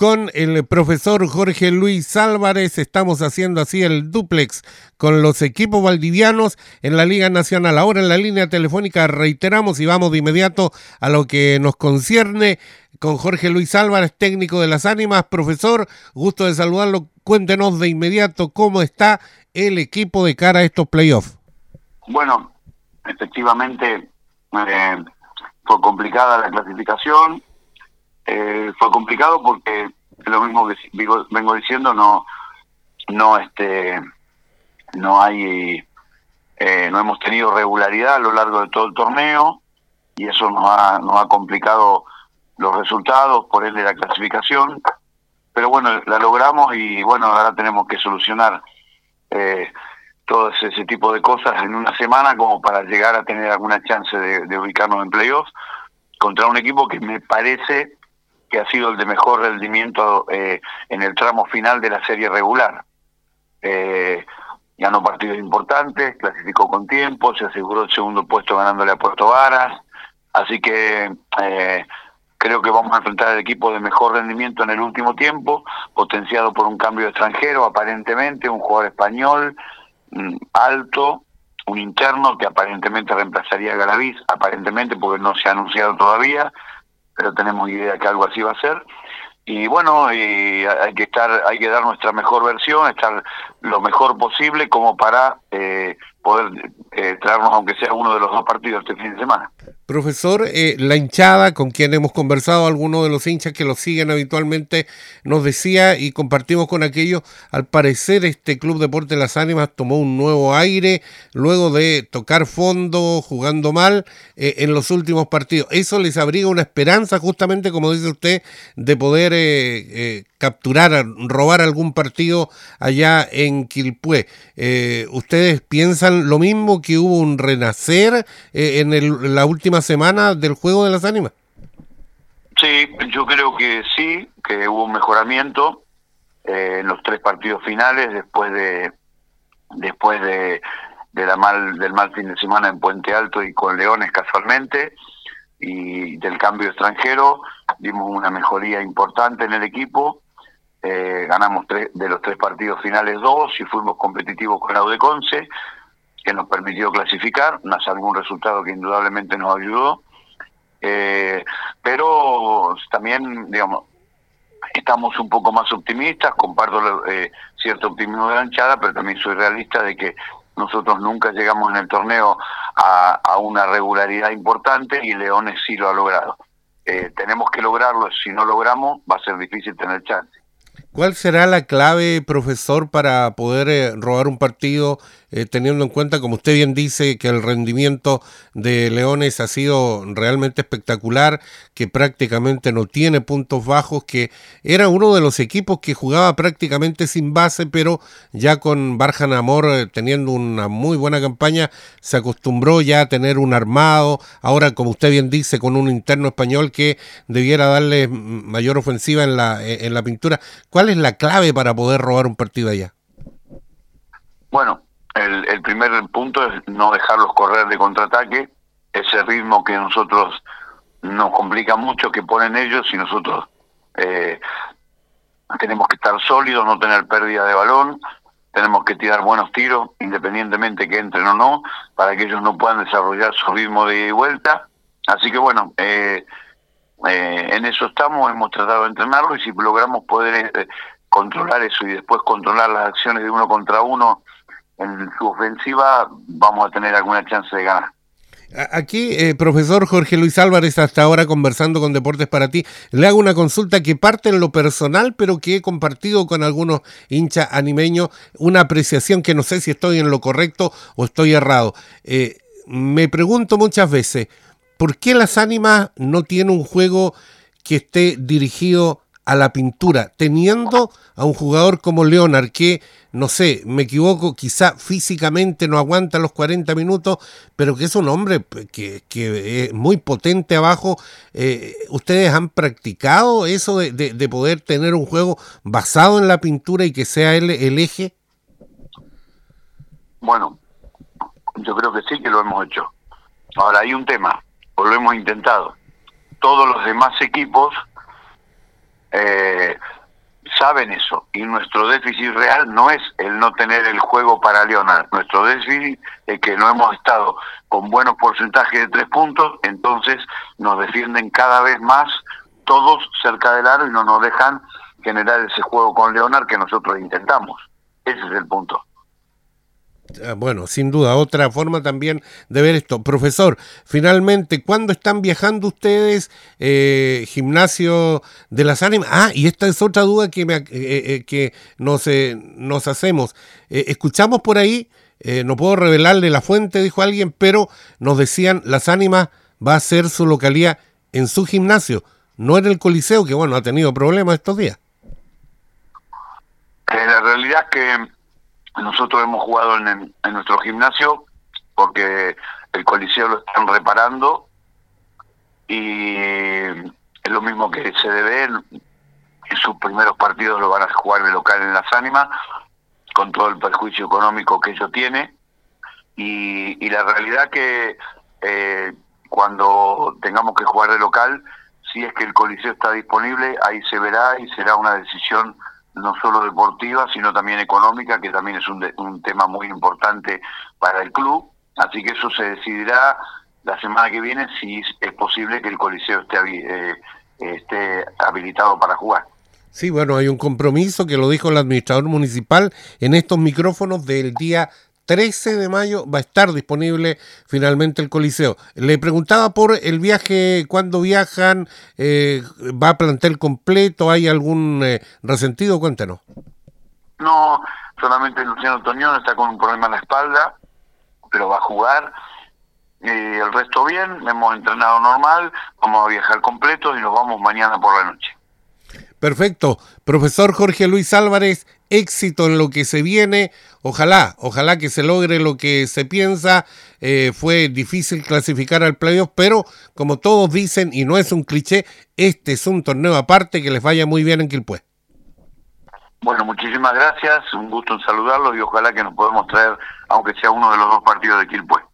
con el profesor Jorge Luis Álvarez. Estamos haciendo así el duplex con los equipos valdivianos en la Liga Nacional. Ahora en la línea telefónica reiteramos y vamos de inmediato a lo que nos concierne con Jorge Luis Álvarez, técnico de las ánimas. Profesor, gusto de saludarlo. Cuéntenos de inmediato cómo está el equipo de cara a estos playoffs. Bueno, efectivamente eh, fue complicada la clasificación eh, fue complicado porque lo mismo que vengo diciendo no no este no hay eh, no hemos tenido regularidad a lo largo de todo el torneo y eso nos ha nos ha complicado los resultados por el de la clasificación. Pero bueno la logramos y bueno ahora tenemos que solucionar eh, todo ese, tipo de cosas en una semana como para llegar a tener alguna chance de, de ubicarnos en playoffs contra un equipo que me parece que ha sido el de mejor rendimiento eh, en el tramo final de la serie regular. Eh, ganó partidos importantes, clasificó con tiempo, se aseguró el segundo puesto ganándole a Puerto Varas, así que eh, creo que vamos a enfrentar al equipo de mejor rendimiento en el último tiempo, potenciado por un cambio extranjero, aparentemente, un jugador español mm, alto, un interno que aparentemente reemplazaría a Galaviz, aparentemente porque no se ha anunciado todavía, pero tenemos idea que algo así va a ser. Y bueno, y hay que estar, hay que dar nuestra mejor versión, estar lo mejor posible como para eh, poder eh, traernos, aunque sea uno de los dos partidos este fin de semana. Profesor, eh, la hinchada con quien hemos conversado, algunos de los hinchas que lo siguen habitualmente, nos decía y compartimos con aquellos, al parecer este Club Deporte Las Ánimas tomó un nuevo aire luego de tocar fondo, jugando mal eh, en los últimos partidos. Eso les abriga una esperanza, justamente como dice usted, de poder eh, capturar, robar algún partido allá en Quilpué. ¿Ustedes piensan lo mismo, que hubo un renacer en, el, la última semana del juego de las ánimas. Sí, yo creo que sí, que hubo un mejoramiento eh, en los tres partidos finales después de después de, de la mal del mal fin de semana en Puente Alto y con Leones casualmente y del cambio extranjero dimos una mejoría importante en el equipo eh, ganamos tres, de los tres partidos finales dos y fuimos competitivos con la Udeconce que nos permitió clasificar, más algún resultado que indudablemente nos ayudó. Eh, pero también, digamos, estamos un poco más optimistas, comparto eh, cierto optimismo de la hinchada, pero también soy realista de que nosotros nunca llegamos en el torneo a, a una regularidad importante y Leones sí lo ha logrado. Eh, tenemos que lograrlo, si no logramos va a ser difícil tener chance. ¿Cuál será la clave, profesor, para poder eh, robar un partido, eh, teniendo en cuenta, como usted bien dice, que el rendimiento de Leones ha sido realmente espectacular, que prácticamente no tiene puntos bajos, que era uno de los equipos que jugaba prácticamente sin base, pero ya con Barjan Amor eh, teniendo una muy buena campaña, se acostumbró ya a tener un armado, ahora, como usted bien dice, con un interno español que debiera darle mayor ofensiva en la, en la pintura. ¿Cuál es la clave para poder robar un partido allá? Bueno, el, primer punto es no dejarlos correr de contraataque, ese ritmo que nosotros nos complica mucho que ponen ellos y nosotros eh, tenemos que estar sólidos, no tener pérdida de balón, tenemos que tirar buenos tiros, independientemente que entren o no, para que ellos no puedan desarrollar su ritmo de vuelta. Así que bueno, eh, eh, en eso estamos, hemos tratado de entrenarlo y si logramos poder eh, controlar eso y después controlar las acciones de uno contra uno en su ofensiva, vamos a tener alguna chance de ganar. Aquí, eh, profesor Jorge Luis Álvarez, hasta ahora conversando con Deportes para ti, le hago una consulta que parte en lo personal, pero que he compartido con algunos hinchas animeños, una apreciación que no sé si estoy en lo correcto o estoy errado. me pregunto muchas veces, ¿Por qué las ánimas no tienen un juego que esté dirigido a la pintura, teniendo a un jugador como Leonard que, no sé, me equivoco, quizá físicamente no aguanta los 40 minutos, pero que es un hombre que, es muy potente abajo. Eh, ¿Ustedes han practicado eso de, poder tener un juego basado en la pintura y que sea él el eje? Bueno, yo creo que sí que lo hemos hecho. Ahora hay un tema lo hemos intentado. Todos los demás equipos eh, saben eso. Y nuestro déficit real no es el no tener el juego para Leonard. Nuestro déficit es que no hemos estado con buenos porcentajes de tres puntos, entonces nos defienden cada vez más todos cerca del aro y no nos dejan generar ese juego con Leonard que nosotros intentamos. Ese es el punto. Ah, bueno, sin duda, otra forma también de ver esto. Profesor, finalmente, ¿cuándo están viajando ustedes? Eh, gimnasio de las ánimas. Ah, y esta es otra duda que, me, eh, eh, que nos, nos hacemos. escuchamos por ahí, no puedo revelarle la fuente, dijo alguien, pero nos decían, las ánimas va a ser su localidad en su gimnasio, no en el Coliseo, que bueno, ha tenido problemas estos días. la realidad es que nosotros hemos jugado en, nuestro gimnasio porque el coliseo lo están reparando y es lo mismo que se debe. En, sus primeros partidos lo van a jugar de local en las ánimas con todo el perjuicio económico que ello tiene. Y, la realidad que eh, cuando tengamos que jugar de local si es que el coliseo está disponible ahí se verá y será una decisión no solo deportiva, sino también económica, que también es un, un tema muy importante para el club. Así que eso se decidirá la semana que viene si es posible que el Coliseo esté, eh, esté habilitado para jugar. Sí, bueno, hay un compromiso que lo dijo el administrador municipal en estos micrófonos del día 13 de mayo va a estar disponible finalmente el Coliseo. Le preguntaba por el viaje, cuándo viajan, eh, va a plantel completo, ¿hay algún eh, resentido? Cuéntenos. No, solamente Luciano Toñón está con un problema en la espalda, pero va a jugar. Y el resto bien, hemos entrenado normal, vamos a viajar completos y nos vamos mañana por la noche. Perfecto. Profesor Jorge Luis Álvarez, éxito en lo que se viene. Ojalá, ojalá que se logre lo que se piensa. Eh, fue difícil clasificar al playoff, pero como todos dicen, y no es un cliché, este es un torneo aparte que les vaya muy bien en Quilpué. Bueno, muchísimas gracias, un gusto en saludarlos y ojalá que nos podamos traer, aunque sea uno de los dos partidos de Quilpué.